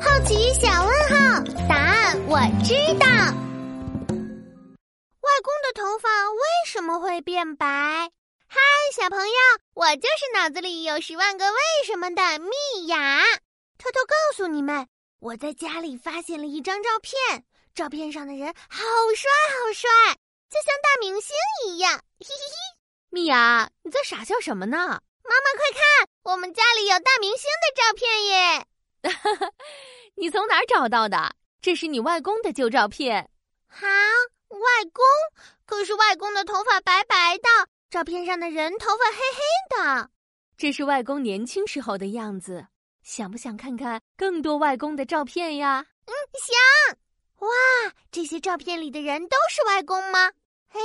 好奇小问号，答案我知道。外公的头发为什么会变白？嗨，小朋友，我就是脑子里有十万个为什么的蜜雅。偷偷告诉你们，我在家里发现了一张照片，照片上的人好帅好帅，就像大明星一样。嘿嘿嘿，蜜雅，你在傻笑什么呢？妈妈，快看，我们家里有大明星的照片耶！哈哈，你从哪儿找到的？这是你外公的旧照片。哈，外公？可是外公的头发白白的，照片上的人头发黑黑的。这是外公年轻时候的样子。想不想看看更多外公的照片呀？嗯，想。哇，这些照片里的人都是外公吗？哎，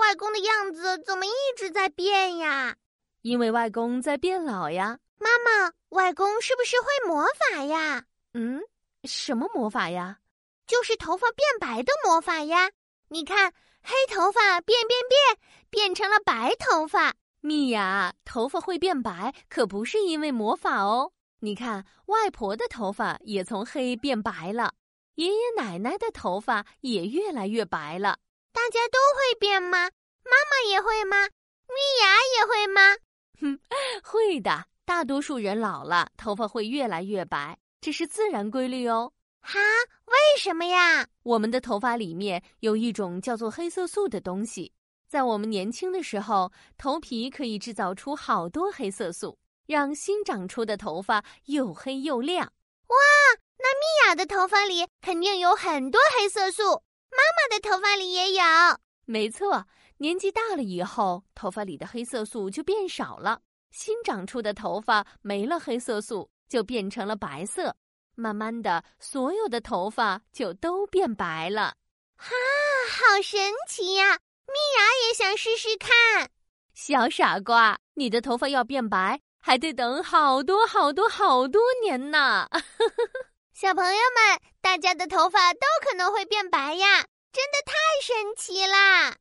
外公的样子怎么一直在变呀？因为外公在变老呀。妈妈，外公是不是会魔法呀？嗯，什么魔法呀？就是头发变白的魔法呀！你看，黑头发变变变，变成了白头发。蜜雅，头发会变白，可不是因为魔法哦。你看，外婆的头发也从黑变白了，爷爷奶奶的头发也越来越白了。大家都会变吗？妈妈也会吗？蜜芽也会吗？哼，会的。大多数人老了，头发会越来越白，这是自然规律哦。哈？为什么呀？我们的头发里面有一种叫做黑色素的东西，在我们年轻的时候，头皮可以制造出好多黑色素，让新长出的头发又黑又亮。哇，那米娅的头发里肯定有很多黑色素，妈妈的头发里也有。没错，年纪大了以后，头发里的黑色素就变少了。新长出的头发没了黑色素，就变成了白色。慢慢的，所有的头发就都变白了。哈，好神奇呀！蜜雅也想试试看。小傻瓜，你的头发要变白，还得等好多好多好多年呢。小朋友们，大家的头发都可能会变白呀，真的太神奇啦！